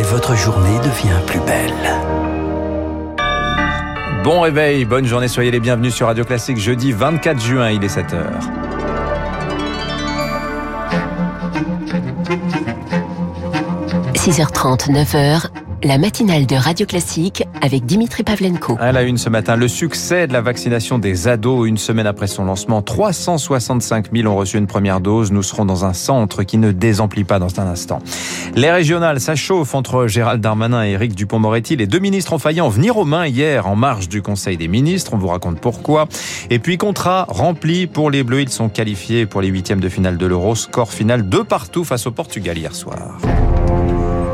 et votre journée devient plus belle. Bon réveil, bonne journée, soyez les bienvenus sur Radio Classique jeudi 24 juin, il est 7h. – 6h30, 9h, la matinale de Radio Classique avec Dimitri Pavlenko. À la une ce matin, le succès de la vaccination des ados. Une semaine après son lancement, 365 000 ont reçu une première dose. Nous serons dans un centre qui ne désemplit pas dans un instant. Les régionales, ça chauffe entre Gérald Darmanin et Éric Dupont-Moretti. Les deux ministres ont failli en venir aux mains hier en marge du Conseil des ministres. On vous raconte pourquoi. Et puis, contrat rempli pour les Bleus. Ils sont qualifiés pour les huitièmes de finale de l'Euro. Score final de partout face au Portugal hier soir.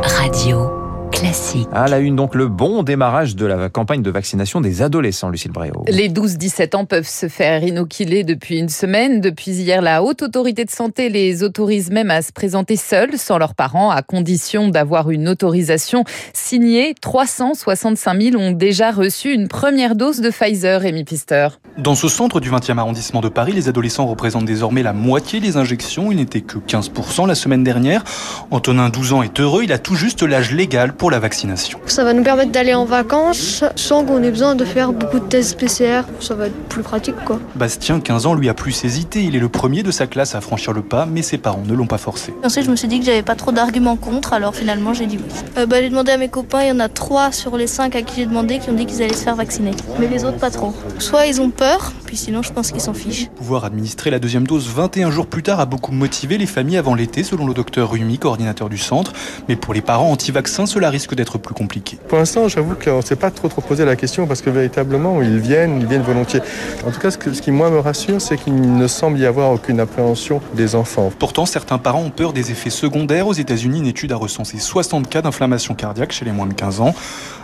Radio classique. À la une, donc, le bon démarrage de la campagne de vaccination des adolescents, Lucille Bréau. Les 12-17 ans peuvent se faire inoculer depuis une semaine. Depuis hier, la Haute Autorité de Santé les autorise même à se présenter seuls, sans leurs parents, à condition d'avoir une autorisation signée. 365 000 ont déjà reçu une première dose de Pfizer, Amy Pister. Dans ce centre du 20e arrondissement de Paris, les adolescents représentent désormais la moitié des injections. Il n'était que 15% la semaine dernière. Antonin, 12 ans, est heureux. Il a tout juste l'âge légal pour la vaccination. Ça va nous permettre d'aller en vacances sans qu'on ait besoin de faire beaucoup de tests PCR. Ça va être plus pratique quoi. Bastien, 15 ans, lui a plus hésité. Il est le premier de sa classe à franchir le pas, mais ses parents ne l'ont pas forcé. Ensuite, je me suis dit que j'avais pas trop d'arguments contre, alors finalement j'ai dit oui. Euh, bah, j'ai demandé à mes copains, il y en a 3 sur les 5 à qui j'ai demandé qui ont dit qu'ils allaient se faire vacciner. Mais les autres pas trop. Soit ils ont peur, puis sinon je pense qu'ils s'en fichent. Pouvoir administrer la deuxième dose 21 jours plus tard a beaucoup motivé les familles avant l'été, selon le docteur Rumi, coordinateur du centre. Mais pour les parents anti-vaccins, cela risque d'être plus compliqué. Pour l'instant, j'avoue qu'on ne s'est pas trop trop posé la question parce que véritablement, ils viennent, ils viennent volontiers. En tout cas, ce, ce qui moi me rassure, c'est qu'il ne semble y avoir aucune appréhension des enfants. Pourtant, certains parents ont peur des effets secondaires. Aux États-Unis, une étude a recensé 60 cas d'inflammation cardiaque chez les moins de 15 ans.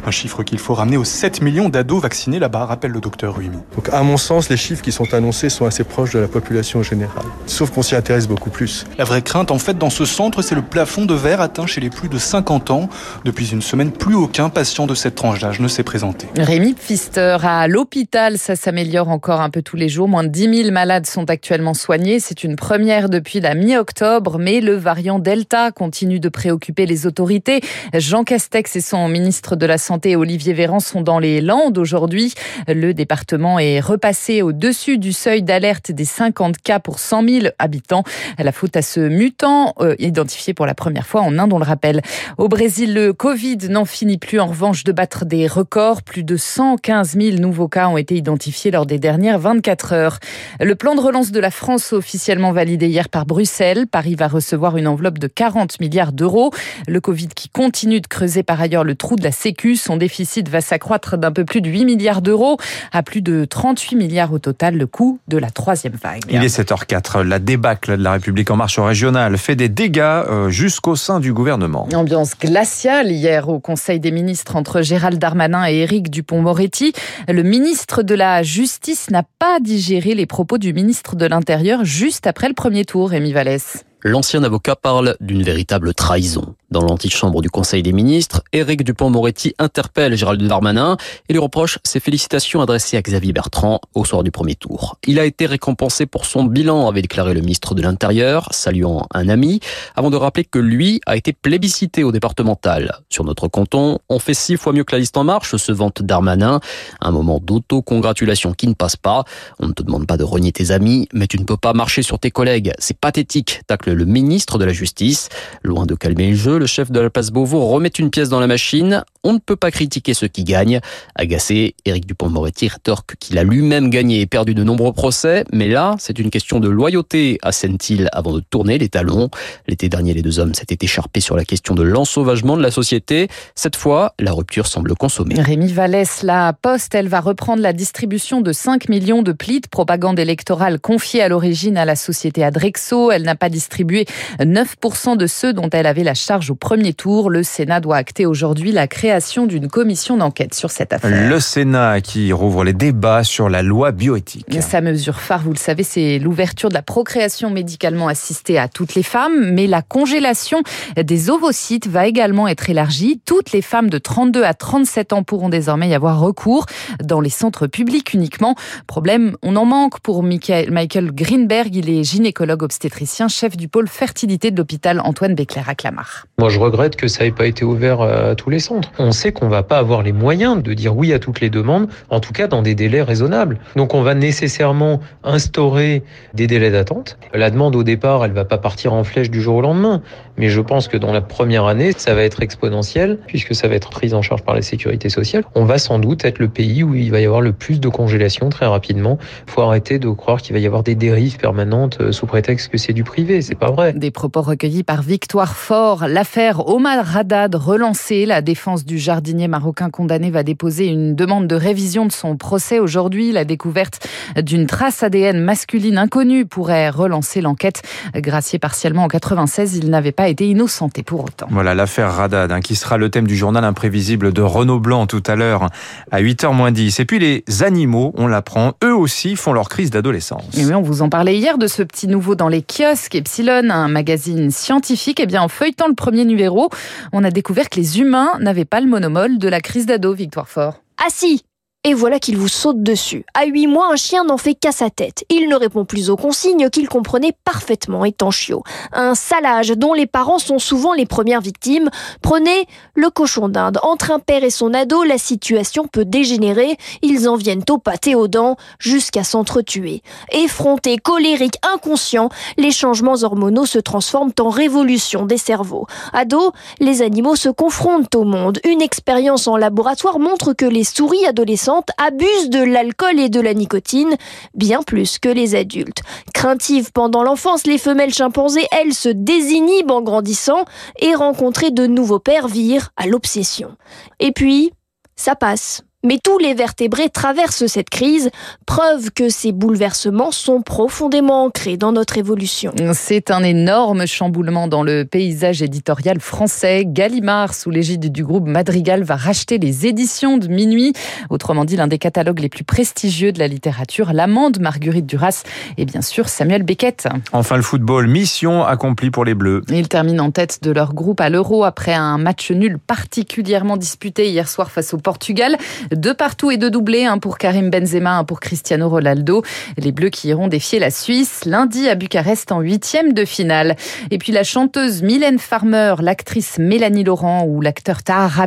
Un chiffre qu'il faut ramener aux 7 millions d'ados vaccinés là-bas, rappelle le docteur Rumi. Donc, à mon sens, les chiffres qui sont annoncés sont assez proches de la population générale. Sauf qu'on s'y intéresse beaucoup plus. La vraie crainte, en fait, dans ce centre, c'est le plafond de verre atteint chez les plus de 50 ans. Depuis une semaine, plus aucun patient de cette tranche d'âge ne s'est présenté. Rémi Pfister, à l'hôpital, ça s'améliore encore un peu tous les jours. Moins de 10 000 malades sont actuellement soignés. C'est une première depuis la mi-octobre, mais le variant Delta continue de préoccuper les autorités. Jean Castex et son ministre de la Santé, Olivier Véran, sont dans les Landes aujourd'hui. Le département est repassé au-dessus du seuil d'alerte des 50 cas pour 100 000 habitants. La faute à ce mutant, euh, identifié pour la première fois en Inde, on le rappelle. Au Brésil, le Covid n'en finit plus en revanche de battre des records. Plus de 115 000 nouveaux cas ont été identifiés lors des dernières 24 heures. Le plan de relance de la France officiellement validé hier par Bruxelles. Paris va recevoir une enveloppe de 40 milliards d'euros. Le Covid qui continue de creuser par ailleurs le trou de la Sécu. Son déficit va s'accroître d'un peu plus de 8 milliards d'euros à plus de 38 milliards au total, le coût de la troisième vague. Il est 7h04. La débâcle de la République en marche régionale fait des dégâts euh, jusqu'au sein du gouvernement. Ambiance glaciale hier au Conseil des ministres entre Gérald Darmanin et Éric Dupont-Moretti. Le ministre de la Justice n'a pas digéré les propos du ministre de l'Intérieur juste après le premier tour, Rémi Vallès. L'ancien avocat parle d'une véritable trahison. Dans l'antichambre du Conseil des ministres, Éric Dupont-Moretti interpelle Gérald Darmanin et lui reproche ses félicitations adressées à Xavier Bertrand au soir du premier tour. Il a été récompensé pour son bilan, avait déclaré le ministre de l'Intérieur, saluant un ami, avant de rappeler que lui a été plébiscité au départemental. Sur notre canton, on fait six fois mieux que la liste en marche, se vante Darmanin. Un moment d'auto-congratulation qui ne passe pas. On ne te demande pas de renier tes amis, mais tu ne peux pas marcher sur tes collègues. C'est pathétique, le ministre de la Justice. Loin de calmer le jeu, le chef de la place Beauvau remet une pièce dans la machine. On ne peut pas critiquer ceux qui gagnent. Agacé, Éric Dupont-Moretti rétorque qu'il a lui-même gagné et perdu de nombreux procès. Mais là, c'est une question de loyauté, assène-t-il avant de tourner les talons. L'été dernier, les deux hommes s'étaient écharpés sur la question de l'ensauvagement de la société. Cette fois, la rupture semble consommée. Rémi Vallès, la Poste, elle va reprendre la distribution de 5 millions de plis de propagande électorale confiés à l'origine à la société Adrexo. Elle n'a pas distribué 9% de ceux dont elle avait la charge au premier tour. Le Sénat doit acter aujourd'hui la création d'une commission d'enquête sur cette affaire. Le Sénat qui rouvre les débats sur la loi bioéthique. Sa mesure phare, vous le savez, c'est l'ouverture de la procréation médicalement assistée à toutes les femmes, mais la congélation des ovocytes va également être élargie. Toutes les femmes de 32 à 37 ans pourront désormais y avoir recours dans les centres publics uniquement. Problème, on en manque pour Michael Greenberg, il est gynécologue obstétricien, chef du pôle fertilité de l'hôpital Antoine Béclair à Clamart. Moi, je regrette que ça n'ait pas été ouvert à tous les centres. On sait qu'on va pas avoir les moyens de dire oui à toutes les demandes, en tout cas dans des délais raisonnables. Donc, on va nécessairement instaurer des délais d'attente. La demande au départ, elle va pas partir en flèche du jour au lendemain, mais je pense que dans la première année, ça va être exponentiel puisque ça va être pris en charge par la sécurité sociale. On va sans doute être le pays où il va y avoir le plus de congélation très rapidement. Faut arrêter de croire qu'il va y avoir des dérives permanentes euh, sous prétexte que c'est du privé. Pas vrai. Des propos recueillis par Victoire Fort. L'affaire Omar Haddad relancée. La défense du jardinier marocain condamné va déposer une demande de révision de son procès aujourd'hui. La découverte d'une trace ADN masculine inconnue pourrait relancer l'enquête. Gracié partiellement en 96, il n'avait pas été innocenté pour autant. Voilà l'affaire Haddad hein, qui sera le thème du journal imprévisible de Renaud Blanc tout à l'heure à 8h moins 10. Et puis les animaux, on l'apprend, eux aussi font leur crise d'adolescence. Et oui, on vous en parlait hier de ce petit nouveau dans les kiosques. Un magazine scientifique. Eh bien, en feuilletant le premier numéro, on a découvert que les humains n'avaient pas le monomole de la crise d'ado, Victoire Fort. Ah si et voilà qu'il vous saute dessus. À huit mois, un chien n'en fait qu'à sa tête. Il ne répond plus aux consignes qu'il comprenait parfaitement étant chiot. Un salage dont les parents sont souvent les premières victimes. Prenez le cochon d'Inde. Entre un père et son ado, la situation peut dégénérer. Ils en viennent au pâté aux dents jusqu'à s'entretuer. Effrontés, colériques, inconscients, les changements hormonaux se transforment en révolution des cerveaux. Ado, les animaux se confrontent au monde. Une expérience en laboratoire montre que les souris adolescentes abusent de l'alcool et de la nicotine bien plus que les adultes. Craintives pendant l'enfance, les femelles chimpanzés, elles, se désinhibent en grandissant et rencontrer de nouveaux pères vire à l'obsession. Et puis, ça passe. Mais tous les vertébrés traversent cette crise, preuve que ces bouleversements sont profondément ancrés dans notre évolution. C'est un énorme chamboulement dans le paysage éditorial français. Gallimard, sous l'égide du groupe Madrigal, va racheter les éditions de Minuit, autrement dit l'un des catalogues les plus prestigieux de la littérature, L'Amande, Marguerite Duras et bien sûr Samuel Beckett. Enfin le football, mission accomplie pour les Bleus. Ils terminent en tête de leur groupe à l'Euro après un match nul particulièrement disputé hier soir face au Portugal. Deux partout et deux doublés, un pour Karim Benzema, un pour Cristiano Ronaldo. Les Bleus qui iront défier la Suisse lundi à Bucarest en huitième de finale. Et puis la chanteuse Mylène Farmer, l'actrice Mélanie Laurent ou l'acteur Tara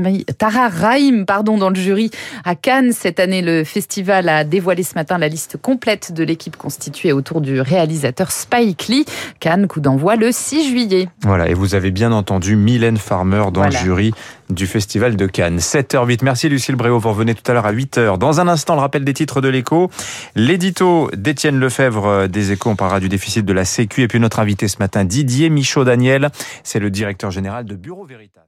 Rahim pardon, dans le jury à Cannes. Cette année, le festival a dévoilé ce matin la liste complète de l'équipe constituée autour du réalisateur Spike Lee. Cannes, coup d'envoi le 6 juillet. Voilà, et vous avez bien entendu Mylène Farmer dans le jury du Festival de Cannes. 7h08. Merci Lucille Bréau. Vous revenez tout à l'heure à 8h. Dans un instant, le rappel des titres de l'écho. L'édito d'Étienne Lefebvre euh, des échos. On parlera du déficit de la Sécu. Et puis notre invité ce matin, Didier Michaud-Daniel. C'est le directeur général de Bureau Veritas.